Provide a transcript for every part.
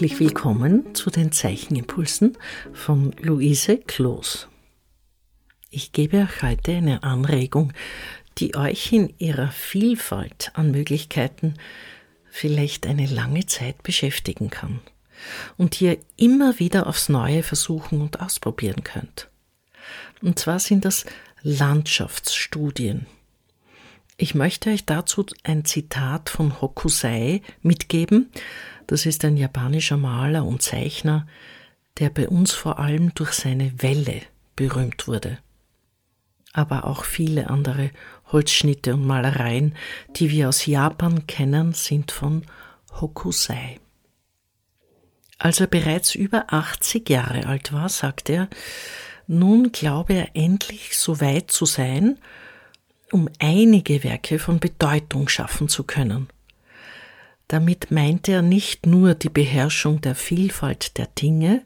Herzlich willkommen zu den Zeichenimpulsen von Luise Kloos. Ich gebe euch heute eine Anregung, die euch in ihrer Vielfalt an Möglichkeiten vielleicht eine lange Zeit beschäftigen kann und ihr immer wieder aufs Neue versuchen und ausprobieren könnt. Und zwar sind das Landschaftsstudien. Ich möchte euch dazu ein Zitat von Hokusai mitgeben. Das ist ein japanischer Maler und Zeichner, der bei uns vor allem durch seine Welle berühmt wurde. Aber auch viele andere Holzschnitte und Malereien, die wir aus Japan kennen, sind von Hokusai. Als er bereits über 80 Jahre alt war, sagte er, nun glaube er endlich so weit zu sein, um einige Werke von Bedeutung schaffen zu können. Damit meinte er nicht nur die Beherrschung der Vielfalt der Dinge,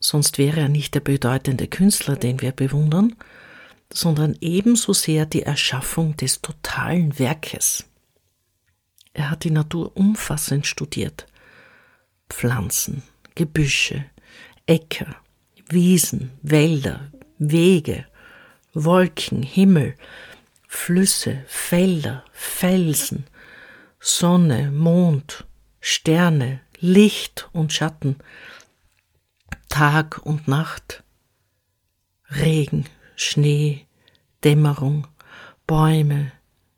sonst wäre er nicht der bedeutende Künstler, den wir bewundern, sondern ebenso sehr die Erschaffung des totalen Werkes. Er hat die Natur umfassend studiert. Pflanzen, Gebüsche, Äcker, Wiesen, Wälder, Wege, Wolken, Himmel, Flüsse, Felder, Felsen, Sonne, Mond, Sterne, Licht und Schatten, Tag und Nacht, Regen, Schnee, Dämmerung, Bäume,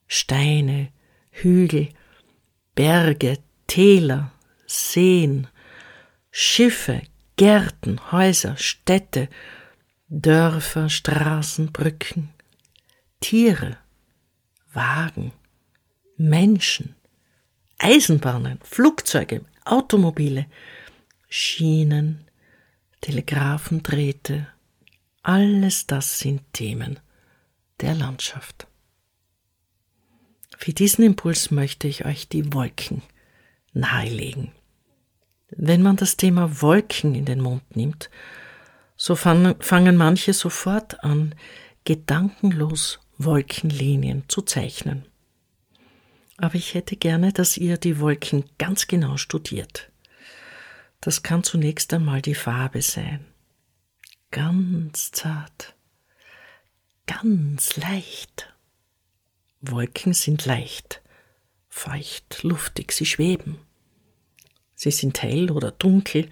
Steine, Hügel, Berge, Täler, Seen, Schiffe, Gärten, Häuser, Städte, Dörfer, Straßen, Brücken, Tiere, Wagen, Menschen, Eisenbahnen, Flugzeuge, Automobile, Schienen, Telegraphendrähte, alles das sind Themen der Landschaft. Für diesen Impuls möchte ich euch die Wolken nahelegen. Wenn man das Thema Wolken in den Mund nimmt, so fangen manche sofort an, gedankenlos Wolkenlinien zu zeichnen. Aber ich hätte gerne, dass ihr die Wolken ganz genau studiert. Das kann zunächst einmal die Farbe sein. Ganz zart, ganz leicht. Wolken sind leicht, feucht, luftig, sie schweben. Sie sind hell oder dunkel,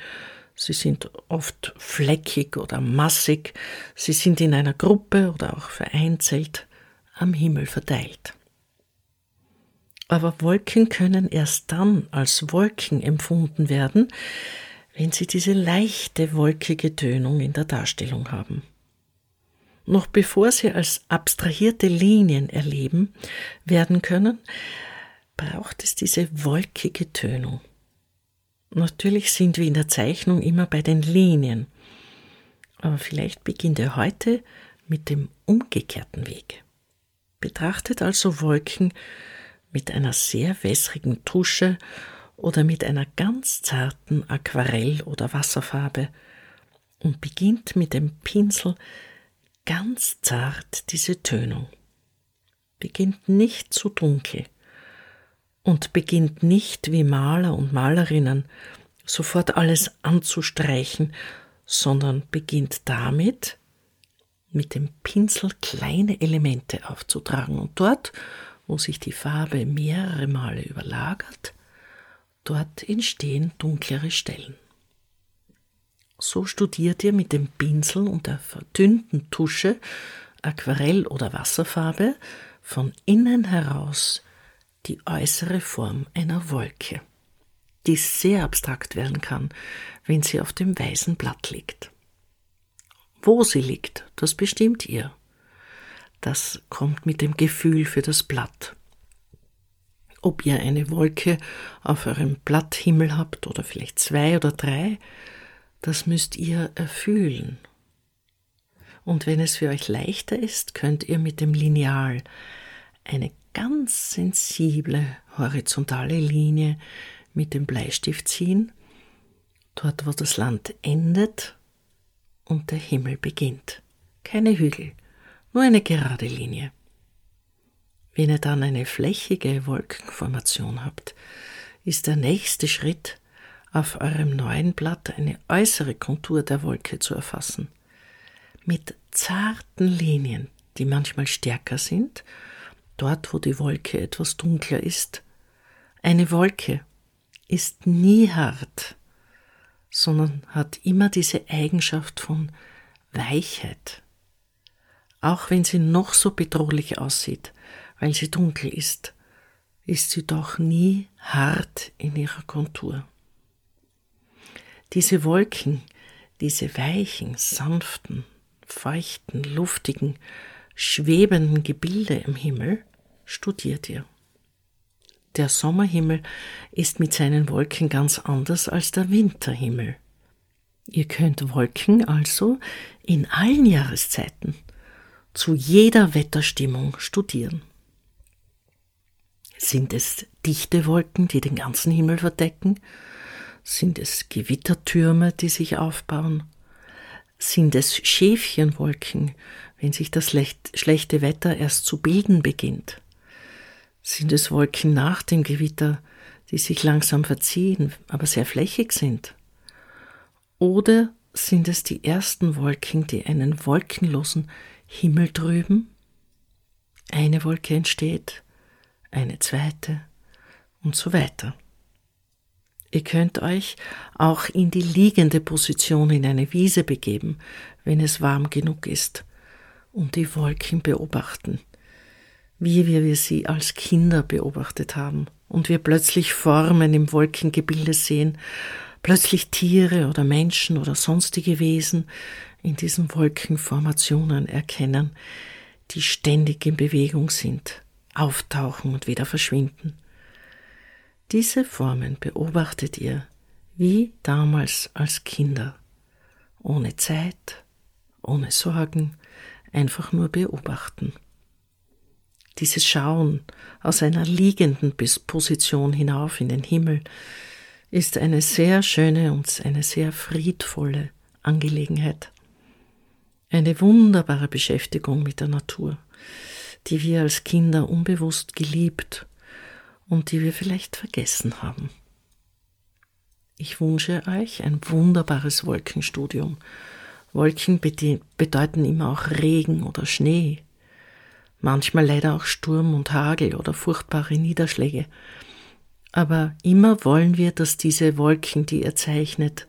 sie sind oft fleckig oder massig, sie sind in einer Gruppe oder auch vereinzelt am Himmel verteilt. Aber Wolken können erst dann als Wolken empfunden werden, wenn sie diese leichte wolkige Tönung in der Darstellung haben. Noch bevor sie als abstrahierte Linien erleben werden können, braucht es diese wolkige Tönung. Natürlich sind wir in der Zeichnung immer bei den Linien, aber vielleicht beginnt er heute mit dem umgekehrten Weg. Betrachtet also Wolken mit einer sehr wässrigen Tusche oder mit einer ganz zarten Aquarell- oder Wasserfarbe und beginnt mit dem Pinsel ganz zart diese Tönung. Beginnt nicht zu dunkel, und beginnt nicht wie Maler und Malerinnen sofort alles anzustreichen, sondern beginnt damit, mit dem Pinsel kleine Elemente aufzutragen und dort, wo sich die Farbe mehrere Male überlagert, dort entstehen dunklere Stellen. So studiert ihr mit dem Pinsel und der verdünnten Tusche, Aquarell oder Wasserfarbe von innen heraus die äußere Form einer Wolke, die sehr abstrakt werden kann, wenn sie auf dem weißen Blatt liegt. Wo sie liegt, das bestimmt ihr. Das kommt mit dem Gefühl für das Blatt. Ob ihr eine Wolke auf eurem Blatthimmel habt oder vielleicht zwei oder drei, das müsst ihr erfühlen. Und wenn es für euch leichter ist, könnt ihr mit dem Lineal eine ganz sensible horizontale Linie mit dem Bleistift ziehen, dort wo das Land endet und der Himmel beginnt. Keine Hügel, nur eine gerade Linie. Wenn ihr dann eine flächige Wolkenformation habt, ist der nächste Schritt, auf eurem neuen Blatt eine äußere Kontur der Wolke zu erfassen. Mit zarten Linien, die manchmal stärker sind, dort wo die Wolke etwas dunkler ist. Eine Wolke ist nie hart, sondern hat immer diese Eigenschaft von Weichheit. Auch wenn sie noch so bedrohlich aussieht, weil sie dunkel ist, ist sie doch nie hart in ihrer Kontur. Diese Wolken, diese weichen, sanften, feuchten, luftigen, schwebenden Gebilde im Himmel studiert ihr. Der Sommerhimmel ist mit seinen Wolken ganz anders als der Winterhimmel. Ihr könnt Wolken also in allen Jahreszeiten, zu jeder Wetterstimmung studieren. Sind es dichte Wolken, die den ganzen Himmel verdecken? Sind es Gewittertürme, die sich aufbauen? Sind es Schäfchenwolken, wenn sich das schlechte Wetter erst zu bilden beginnt? Sind es Wolken nach dem Gewitter, die sich langsam verziehen, aber sehr flächig sind? Oder sind es die ersten Wolken, die einen wolkenlosen Himmel trüben? Eine Wolke entsteht, eine zweite und so weiter. Ihr könnt euch auch in die liegende Position in eine Wiese begeben, wenn es warm genug ist, und die Wolken beobachten, wie wir sie als Kinder beobachtet haben, und wir plötzlich Formen im Wolkengebilde sehen, plötzlich Tiere oder Menschen oder sonstige Wesen in diesen Wolkenformationen erkennen, die ständig in Bewegung sind auftauchen und wieder verschwinden. Diese Formen beobachtet ihr wie damals als Kinder, ohne Zeit, ohne Sorgen, einfach nur beobachten. Dieses Schauen aus einer liegenden Position hinauf in den Himmel ist eine sehr schöne und eine sehr friedvolle Angelegenheit. Eine wunderbare Beschäftigung mit der Natur die wir als Kinder unbewusst geliebt und die wir vielleicht vergessen haben. Ich wünsche euch ein wunderbares Wolkenstudium. Wolken bedeuten immer auch Regen oder Schnee, manchmal leider auch Sturm und Hagel oder furchtbare Niederschläge. Aber immer wollen wir, dass diese Wolken, die ihr zeichnet,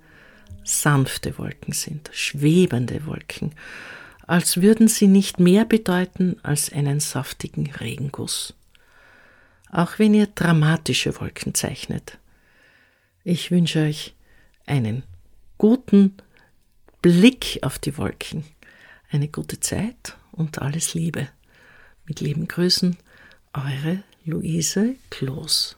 sanfte Wolken sind, schwebende Wolken als würden sie nicht mehr bedeuten als einen saftigen Regenguss. Auch wenn ihr dramatische Wolken zeichnet. Ich wünsche euch einen guten Blick auf die Wolken, eine gute Zeit und alles Liebe. Mit lieben Grüßen, eure Luise Kloß.